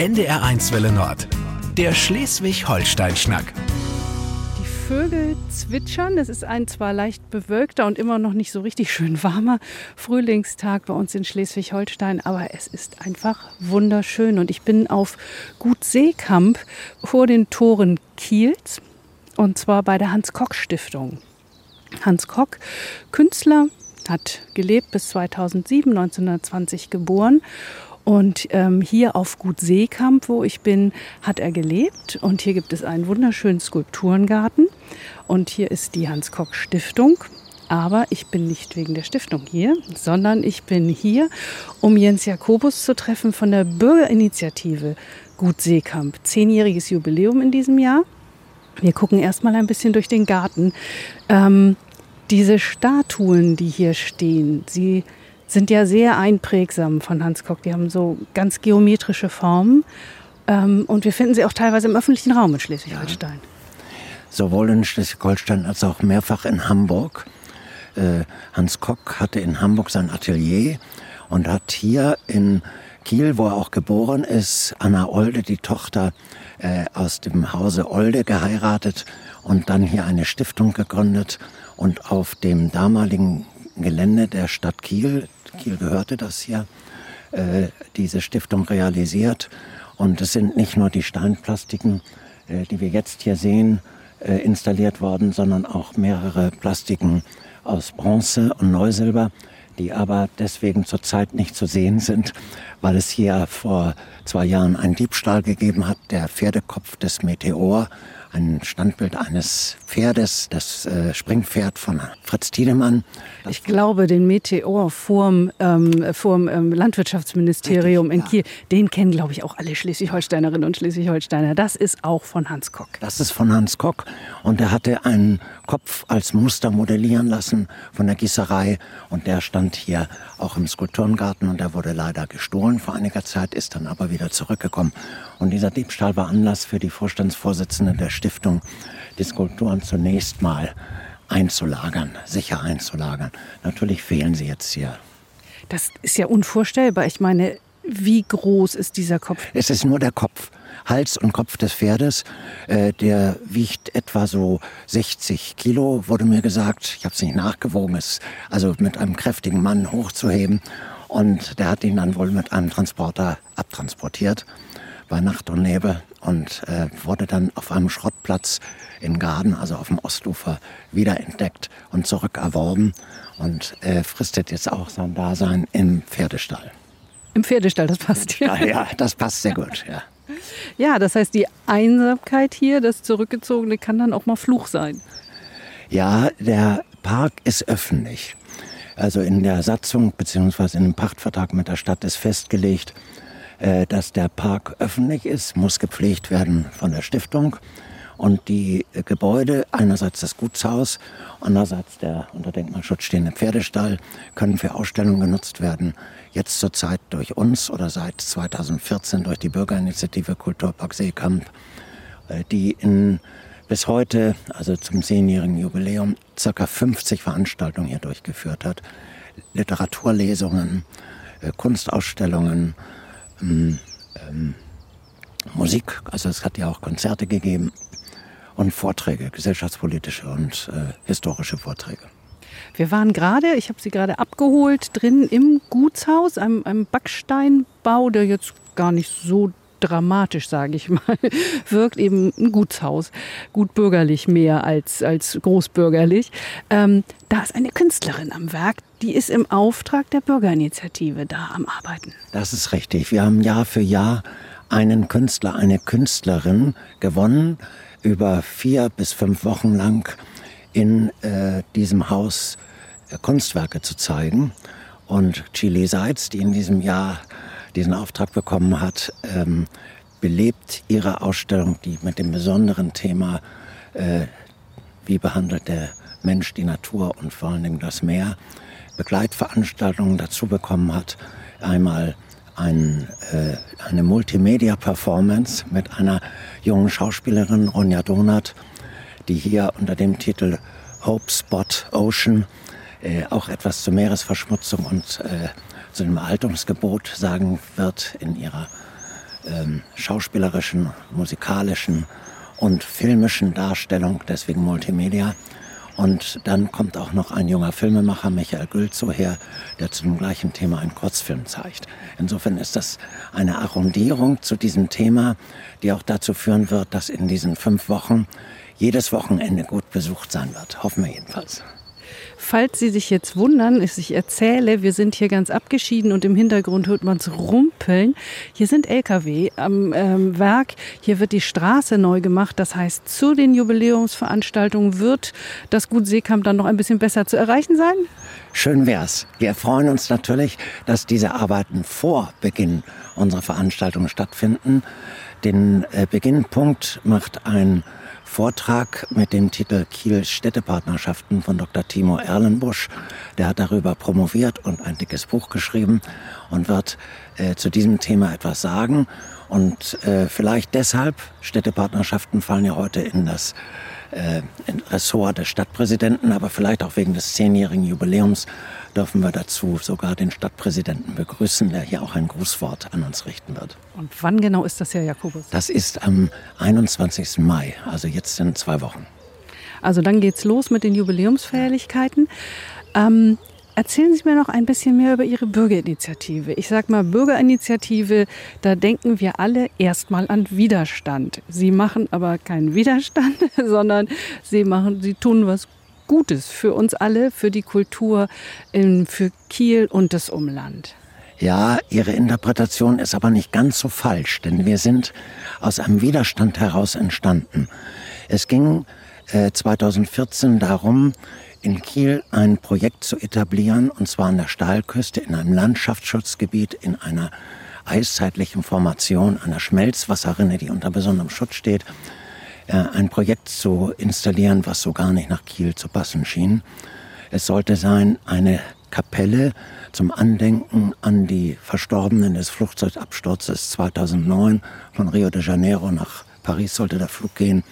NDR1 Welle Nord. Der Schleswig-Holstein-Schnack. Die Vögel zwitschern. Es ist ein zwar leicht bewölkter und immer noch nicht so richtig schön warmer Frühlingstag bei uns in Schleswig-Holstein, aber es ist einfach wunderschön. Und ich bin auf Gut Seekamp vor den Toren Kiels und zwar bei der Hans-Kock-Stiftung. Hans Kock, Künstler, hat gelebt bis 2007, 1920 geboren. Und ähm, hier auf Gut Seekamp, wo ich bin, hat er gelebt. Und hier gibt es einen wunderschönen Skulpturengarten. Und hier ist die Hans-Kock-Stiftung. Aber ich bin nicht wegen der Stiftung hier, sondern ich bin hier, um Jens Jakobus zu treffen von der Bürgerinitiative Gut Seekamp. Zehnjähriges Jubiläum in diesem Jahr. Wir gucken erstmal ein bisschen durch den Garten. Ähm, diese Statuen, die hier stehen, sie sind ja sehr einprägsam von Hans Kock. Die haben so ganz geometrische Formen. Ähm, und wir finden sie auch teilweise im öffentlichen Raum in Schleswig-Holstein. Ja. Sowohl in Schleswig-Holstein als auch mehrfach in Hamburg. Äh, Hans Kock hatte in Hamburg sein Atelier und hat hier in Kiel, wo er auch geboren ist, Anna Olde, die Tochter äh, aus dem Hause Olde, geheiratet und dann hier eine Stiftung gegründet und auf dem damaligen Gelände der Stadt Kiel, Kiel gehörte das hier, äh, diese Stiftung realisiert. Und es sind nicht nur die Steinplastiken, äh, die wir jetzt hier sehen, äh, installiert worden, sondern auch mehrere Plastiken aus Bronze und Neusilber, die aber deswegen zurzeit nicht zu sehen sind, weil es hier vor zwei Jahren einen Diebstahl gegeben hat, der Pferdekopf des Meteor ein Standbild eines Pferdes, das äh, Springpferd von Fritz Tiedemann. Ich glaube, den Meteor vorm, ähm, vorm ähm, Landwirtschaftsministerium Richtig, in Kiel, den kennen, glaube ich, auch alle Schleswig-Holsteinerinnen und Schleswig-Holsteiner. Das ist auch von Hans Kock. Das ist von Hans Kock und er hatte einen Kopf als Muster modellieren lassen von der Gießerei und der stand hier auch im Skulpturengarten und der wurde leider gestohlen vor einiger Zeit, ist dann aber wieder zurückgekommen. Und dieser Diebstahl war Anlass für die Vorstandsvorsitzende der Stiftung, die Skulpturen zunächst mal einzulagern, sicher einzulagern. Natürlich fehlen sie jetzt hier. Das ist ja unvorstellbar. Ich meine, wie groß ist dieser Kopf? Es ist nur der Kopf. Hals und Kopf des Pferdes. Äh, der wiegt etwa so 60 Kilo, wurde mir gesagt. Ich habe es nicht nachgewogen. Es also mit einem kräftigen Mann hochzuheben. Und der hat ihn dann wohl mit einem Transporter abtransportiert bei Nacht und Nebel und äh, wurde dann auf einem Schrottplatz in Garden, also auf dem Ostufer, wiederentdeckt und zurückerworben und äh, fristet jetzt auch sein Dasein im Pferdestall. Im Pferdestall, das passt ja. Ja, das passt sehr gut, ja. Ja, das heißt, die Einsamkeit hier, das Zurückgezogene, kann dann auch mal Fluch sein. Ja, der Park ist öffentlich. Also in der Satzung bzw. in dem Pachtvertrag mit der Stadt ist festgelegt, äh, dass der Park öffentlich ist, muss gepflegt werden von der Stiftung. Und die Gebäude, einerseits das Gutshaus, andererseits der unter Denkmalschutz stehende Pferdestall, können für Ausstellungen genutzt werden. Jetzt zurzeit durch uns oder seit 2014 durch die Bürgerinitiative Kulturpark Seekamp, äh, die in bis heute, also zum zehnjährigen Jubiläum, circa 50 Veranstaltungen hier durchgeführt hat. Literaturlesungen, äh, Kunstausstellungen, ähm, ähm, Musik, also es hat ja auch Konzerte gegeben und Vorträge, gesellschaftspolitische und äh, historische Vorträge. Wir waren gerade, ich habe Sie gerade abgeholt, drin im Gutshaus, einem, einem Backsteinbau, der jetzt gar nicht so dramatisch, sage ich mal, wirkt eben ein Gutshaus, gut bürgerlich mehr als, als großbürgerlich. Ähm, da ist eine Künstlerin am Werk, die ist im Auftrag der Bürgerinitiative da am Arbeiten. Das ist richtig. Wir haben Jahr für Jahr einen Künstler, eine Künstlerin gewonnen, über vier bis fünf Wochen lang in äh, diesem Haus äh, Kunstwerke zu zeigen. Und Chile Seitz, die in diesem Jahr diesen Auftrag bekommen hat, ähm, belebt ihre Ausstellung, die mit dem besonderen Thema, äh, wie behandelt der Mensch die Natur und vor allen Dingen das Meer, Begleitveranstaltungen dazu bekommen hat. Einmal ein, äh, eine Multimedia-Performance mit einer jungen Schauspielerin, Ronja Donat, die hier unter dem Titel Hope Spot Ocean äh, auch etwas zur Meeresverschmutzung und äh, zu dem Haltungsgebot sagen wird in ihrer ähm, schauspielerischen, musikalischen und filmischen Darstellung, deswegen Multimedia. Und dann kommt auch noch ein junger Filmemacher, Michael Gülzow, her, der zu dem gleichen Thema einen Kurzfilm zeigt. Insofern ist das eine Arrondierung zu diesem Thema, die auch dazu führen wird, dass in diesen fünf Wochen jedes Wochenende gut besucht sein wird. Hoffen wir jedenfalls. Falls Sie sich jetzt wundern, ich erzähle, wir sind hier ganz abgeschieden und im Hintergrund hört man es rumpeln. Hier sind Lkw am ähm, Werk. Hier wird die Straße neu gemacht. Das heißt, zu den Jubiläumsveranstaltungen wird das Gut Seekamp dann noch ein bisschen besser zu erreichen sein? Schön wär's. Wir freuen uns natürlich, dass diese Arbeiten vor Beginn unserer Veranstaltung stattfinden. Den äh, Beginnpunkt macht ein Vortrag mit dem Titel Kiel Städtepartnerschaften von Dr. Timo Erlenbusch. Der hat darüber promoviert und ein dickes Buch geschrieben und wird äh, zu diesem Thema etwas sagen. Und äh, vielleicht deshalb, Städtepartnerschaften fallen ja heute in das äh, Ressort des Stadtpräsidenten, aber vielleicht auch wegen des zehnjährigen Jubiläums dürfen wir dazu sogar den Stadtpräsidenten begrüßen, der hier auch ein Grußwort an uns richten wird. Und wann genau ist das, Herr Jakobus? Das ist am 21. Mai, also jetzt in zwei Wochen. Also dann geht's los mit den Jubiläumsfeierlichkeiten. Ähm, Erzählen Sie mir noch ein bisschen mehr über Ihre Bürgerinitiative. Ich sage mal, Bürgerinitiative, da denken wir alle erstmal an Widerstand. Sie machen aber keinen Widerstand, sondern Sie machen, Sie tun was Gutes für uns alle, für die Kultur, für Kiel und das Umland. Ja, Ihre Interpretation ist aber nicht ganz so falsch, denn wir sind aus einem Widerstand heraus entstanden. Es ging äh, 2014 darum, in Kiel ein Projekt zu etablieren, und zwar an der Stahlküste in einem Landschaftsschutzgebiet in einer eiszeitlichen Formation, einer Schmelzwasserrinne, die unter besonderem Schutz steht äh, ein Projekt zu installieren, was so gar nicht nach Kiel zu passen schien. Es sollte sein eine Kapelle zum Andenken an die Verstorbenen des Flugzeugabsturzes 2009 von Rio de Janeiro nach Paris sollte der Flug gehen.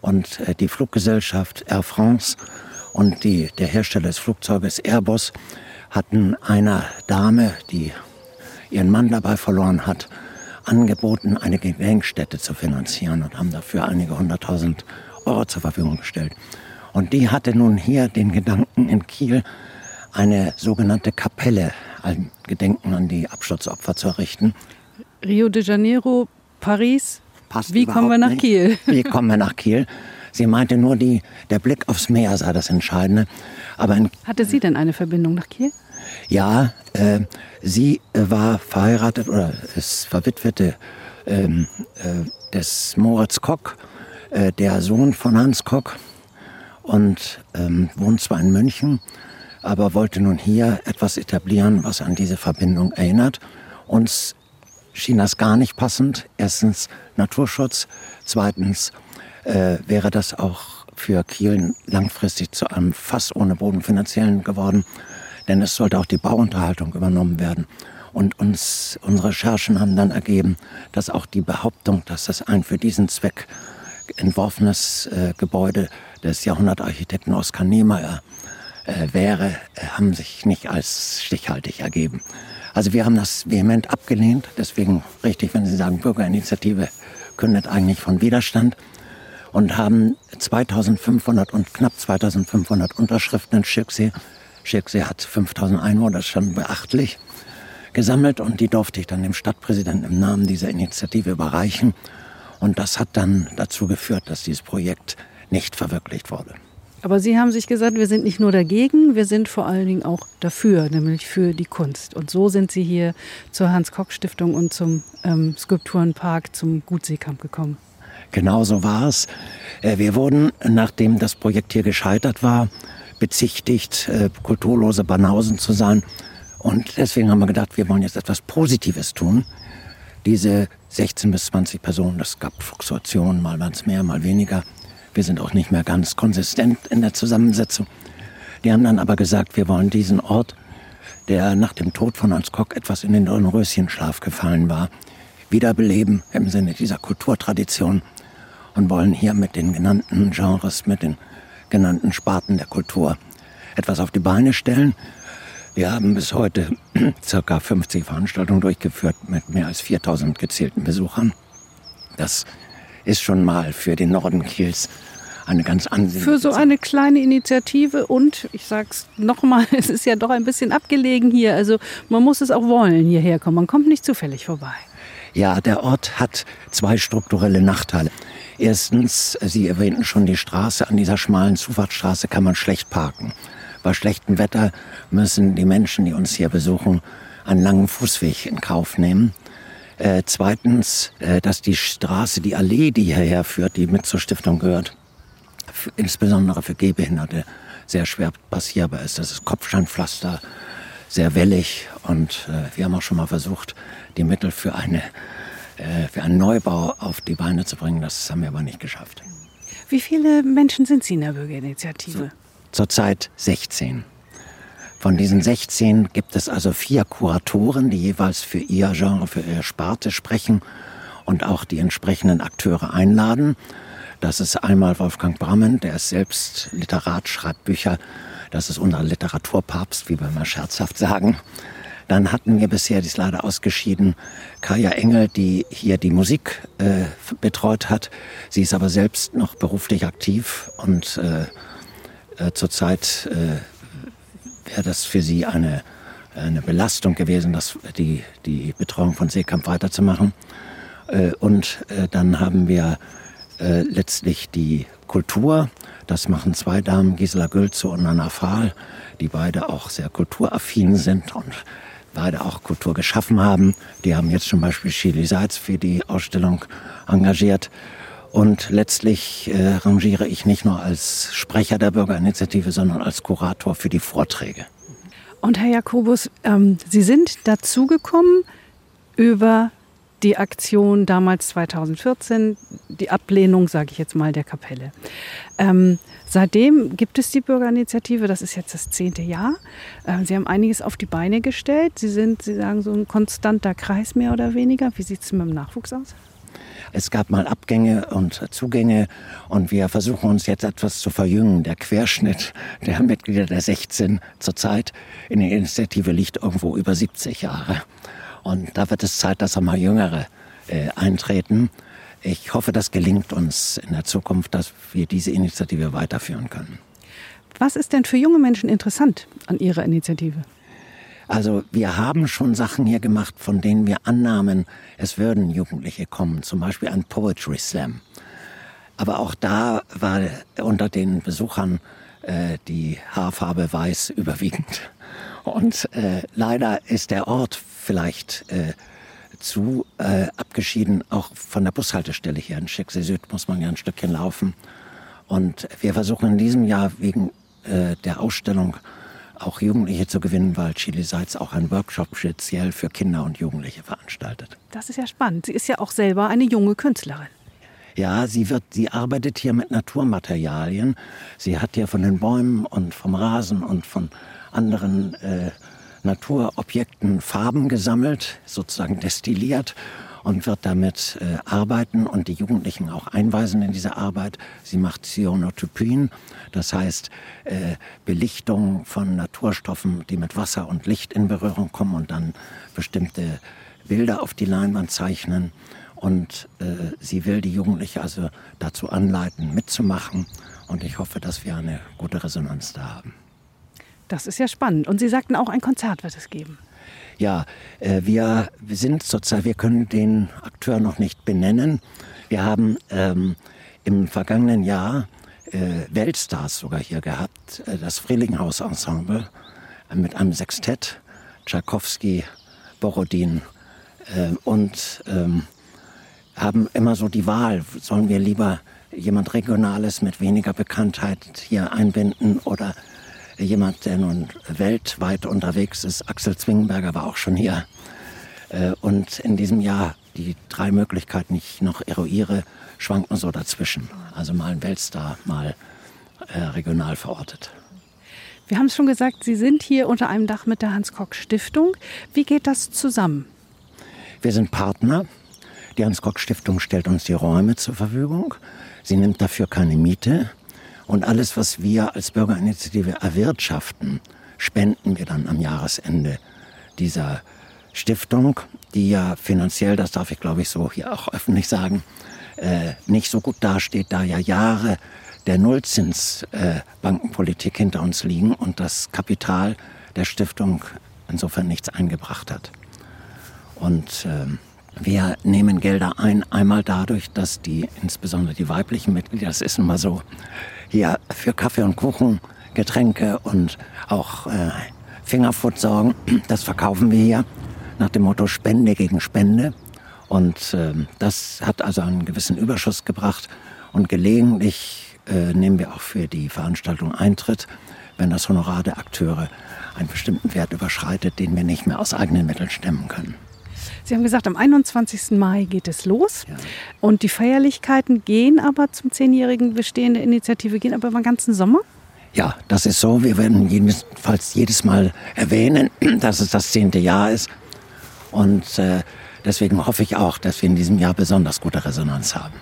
Und äh, die Fluggesellschaft Air France und die, der Hersteller des Flugzeuges Airbus hatten einer Dame, die ihren Mann dabei verloren hat, angeboten, eine Gedenkstätte zu finanzieren und haben dafür einige hunderttausend Euro zur Verfügung gestellt. Und die hatte nun hier den Gedanken in Kiel, eine sogenannte Kapelle, ein Gedenken an die Absturzopfer zu errichten. Rio de Janeiro, Paris. Passt Wie kommen wir nach nicht. Kiel? Wie kommen wir nach Kiel? Sie meinte nur, die, der Blick aufs Meer sei das Entscheidende. Aber Hatte sie denn eine Verbindung nach Kiel? Ja, äh, sie äh, war verheiratet oder ist verwitwete ähm, äh, des Moritz Kock, äh, der Sohn von Hans Kock und ähm, wohnt zwar in München, aber wollte nun hier etwas etablieren, was an diese Verbindung erinnert. Uns schien das gar nicht passend. Erstens Naturschutz, zweitens äh, wäre das auch für Kiel langfristig zu einem Fass ohne Boden finanziellen geworden denn es sollte auch die Bauunterhaltung übernommen werden. Und uns, unsere Recherchen haben dann ergeben, dass auch die Behauptung, dass das ein für diesen Zweck entworfenes äh, Gebäude des Jahrhundertarchitekten Oskar Niemeyer äh, wäre, äh, haben sich nicht als stichhaltig ergeben. Also wir haben das vehement abgelehnt. Deswegen richtig, wenn Sie sagen, Bürgerinitiative kündet eigentlich von Widerstand und haben 2500 und knapp 2500 Unterschriften in Schirksee Schirksee hat 5000 Einwohner, das ist schon beachtlich, gesammelt und die durfte ich dann dem Stadtpräsidenten im Namen dieser Initiative überreichen. Und das hat dann dazu geführt, dass dieses Projekt nicht verwirklicht wurde. Aber Sie haben sich gesagt, wir sind nicht nur dagegen, wir sind vor allen Dingen auch dafür, nämlich für die Kunst. Und so sind Sie hier zur Hans-Koch-Stiftung und zum ähm, Skulpturenpark, zum Gutseekamp gekommen. Genau so war es. Äh, wir wurden, nachdem das Projekt hier gescheitert war, bezichtigt, äh, kulturlose Banausen zu sein. Und deswegen haben wir gedacht, wir wollen jetzt etwas Positives tun. Diese 16 bis 20 Personen, das gab Fluktuationen, mal waren es mehr, mal weniger. Wir sind auch nicht mehr ganz konsistent in der Zusammensetzung. Die haben dann aber gesagt, wir wollen diesen Ort, der nach dem Tod von Hans Kock etwas in den Dornröschenschlaf gefallen war, wiederbeleben im Sinne dieser Kulturtradition und wollen hier mit den genannten Genres, mit den genannten Sparten der Kultur etwas auf die Beine stellen. Wir haben bis heute ca. 50 Veranstaltungen durchgeführt mit mehr als 4000 gezählten Besuchern. Das ist schon mal für den Norden Kiels eine ganz ansehnliche Für so eine kleine Initiative und ich sage es nochmal, es ist ja doch ein bisschen abgelegen hier. Also man muss es auch wollen, hierher kommen. Man kommt nicht zufällig vorbei. Ja, der Ort hat zwei strukturelle Nachteile. Erstens, Sie erwähnten schon die Straße. An dieser schmalen Zufahrtsstraße kann man schlecht parken. Bei schlechtem Wetter müssen die Menschen, die uns hier besuchen, einen langen Fußweg in Kauf nehmen. Äh, zweitens, äh, dass die Straße, die Allee, die hierher führt, die mit zur Stiftung gehört, insbesondere für Gehbehinderte sehr schwer passierbar ist. Das ist Kopfsteinpflaster, sehr wellig und äh, wir haben auch schon mal versucht, die Mittel für, eine, für einen Neubau auf die Beine zu bringen. Das haben wir aber nicht geschafft. Wie viele Menschen sind Sie in der Bürgerinitiative? Zurzeit 16. Von diesen 16 gibt es also vier Kuratoren, die jeweils für ihr Genre, für ihre Sparte sprechen und auch die entsprechenden Akteure einladen. Das ist einmal Wolfgang Brammen, der ist selbst Literat, schreibt Bücher. Das ist unser Literaturpapst, wie wir mal scherzhaft sagen. Dann hatten wir bisher, die ist leider ausgeschieden, Kaya Engel, die hier die Musik äh, betreut hat. Sie ist aber selbst noch beruflich aktiv und äh, äh, zurzeit äh, wäre das für sie eine, eine Belastung gewesen, das, die, die Betreuung von Seekamp weiterzumachen. Äh, und äh, dann haben wir letztlich die Kultur. Das machen zwei Damen, Gisela Gülze und Anna Fahl, die beide auch sehr kulturaffin sind und beide auch Kultur geschaffen haben. Die haben jetzt zum Beispiel Chili Seitz für die Ausstellung engagiert. Und letztlich äh, rangiere ich nicht nur als Sprecher der Bürgerinitiative, sondern als Kurator für die Vorträge. Und Herr Jakobus, ähm, Sie sind dazugekommen über die Aktion damals 2014, die Ablehnung, sage ich jetzt mal, der Kapelle. Ähm, seitdem gibt es die Bürgerinitiative, das ist jetzt das zehnte Jahr. Ähm, Sie haben einiges auf die Beine gestellt. Sie sind, Sie sagen, so ein konstanter Kreis mehr oder weniger. Wie sieht es mit dem Nachwuchs aus? Es gab mal Abgänge und Zugänge und wir versuchen uns jetzt etwas zu verjüngen. Der Querschnitt der Mitglieder der 16 zurzeit in der Initiative liegt irgendwo über 70 Jahre. Und da wird es Zeit, dass auch mal Jüngere äh, eintreten. Ich hoffe, das gelingt uns in der Zukunft, dass wir diese Initiative weiterführen können. Was ist denn für junge Menschen interessant an Ihrer Initiative? Also wir haben schon Sachen hier gemacht, von denen wir annahmen, es würden Jugendliche kommen, zum Beispiel ein Poetry Slam. Aber auch da war unter den Besuchern äh, die Haarfarbe weiß überwiegend. Und äh, leider ist der Ort vielleicht äh, zu äh, abgeschieden, auch von der Bushaltestelle hier in Schicksee Süd muss man ja ein Stückchen laufen. Und wir versuchen in diesem Jahr wegen äh, der Ausstellung auch Jugendliche zu gewinnen, weil Chili Seitz auch einen Workshop speziell für Kinder und Jugendliche veranstaltet. Das ist ja spannend. Sie ist ja auch selber eine junge Künstlerin. Ja, sie wird, sie arbeitet hier mit Naturmaterialien. Sie hat hier von den Bäumen und vom Rasen und von anderen äh, Naturobjekten Farben gesammelt, sozusagen destilliert und wird damit äh, arbeiten und die Jugendlichen auch einweisen in diese Arbeit. Sie macht Cyanotopien, das heißt äh, Belichtung von Naturstoffen, die mit Wasser und Licht in Berührung kommen und dann bestimmte Bilder auf die Leinwand zeichnen. Und äh, sie will die Jugendlichen also dazu anleiten, mitzumachen. Und ich hoffe, dass wir eine gute Resonanz da haben. Das ist ja spannend. Und Sie sagten auch, ein Konzert wird es geben. Ja, äh, wir, sind zurzeit, wir können den Akteur noch nicht benennen. Wir haben ähm, im vergangenen Jahr äh, Weltstars sogar hier gehabt, äh, das Frelinghaus-Ensemble äh, mit einem Sextett, Tchaikovsky, Borodin äh, und ähm, haben immer so die Wahl, sollen wir lieber jemand Regionales mit weniger Bekanntheit hier einbinden oder jemand, der nun weltweit unterwegs ist. Axel Zwingenberger war auch schon hier. Äh, und in diesem Jahr die drei Möglichkeiten, die ich noch eruiere, schwanken so dazwischen. Also mal ein Weltstar, mal äh, regional verortet. Wir haben es schon gesagt, Sie sind hier unter einem Dach mit der Hans-Kock-Stiftung. Wie geht das zusammen? Wir sind Partner. Die Hans-Kock-Stiftung stellt uns die Räume zur Verfügung. Sie nimmt dafür keine Miete. Und alles, was wir als Bürgerinitiative erwirtschaften, spenden wir dann am Jahresende dieser Stiftung, die ja finanziell, das darf ich glaube ich so hier auch öffentlich sagen, äh, nicht so gut dasteht, da ja Jahre der Nullzinsbankenpolitik äh, hinter uns liegen und das Kapital der Stiftung insofern nichts eingebracht hat. Und ähm, wir nehmen Gelder ein, einmal dadurch, dass die, insbesondere die weiblichen Mitglieder, das ist immer so, hier für Kaffee und Kuchen, Getränke und auch äh, Fingerfood sorgen. Das verkaufen wir hier nach dem Motto Spende gegen Spende. Und äh, das hat also einen gewissen Überschuss gebracht. Und gelegentlich äh, nehmen wir auch für die Veranstaltung Eintritt, wenn das Honorar der Akteure einen bestimmten Wert überschreitet, den wir nicht mehr aus eigenen Mitteln stemmen können. Sie haben gesagt, am 21. Mai geht es los. Ja. Und die Feierlichkeiten gehen aber zum zehnjährigen Bestehen der Initiative, gehen aber über den ganzen Sommer? Ja, das ist so. Wir werden jedenfalls jedes Mal erwähnen, dass es das zehnte Jahr ist. Und äh, deswegen hoffe ich auch, dass wir in diesem Jahr besonders gute Resonanz haben.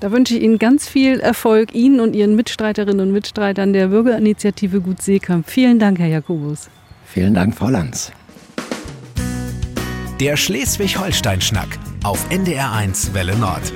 Da wünsche ich Ihnen ganz viel Erfolg, Ihnen und Ihren Mitstreiterinnen und Mitstreitern der Bürgerinitiative Gut Seekamp. Vielen Dank, Herr Jakobus. Vielen Dank, Frau Lanz. Der Schleswig-Holstein-Schnack auf NDR1 Welle Nord.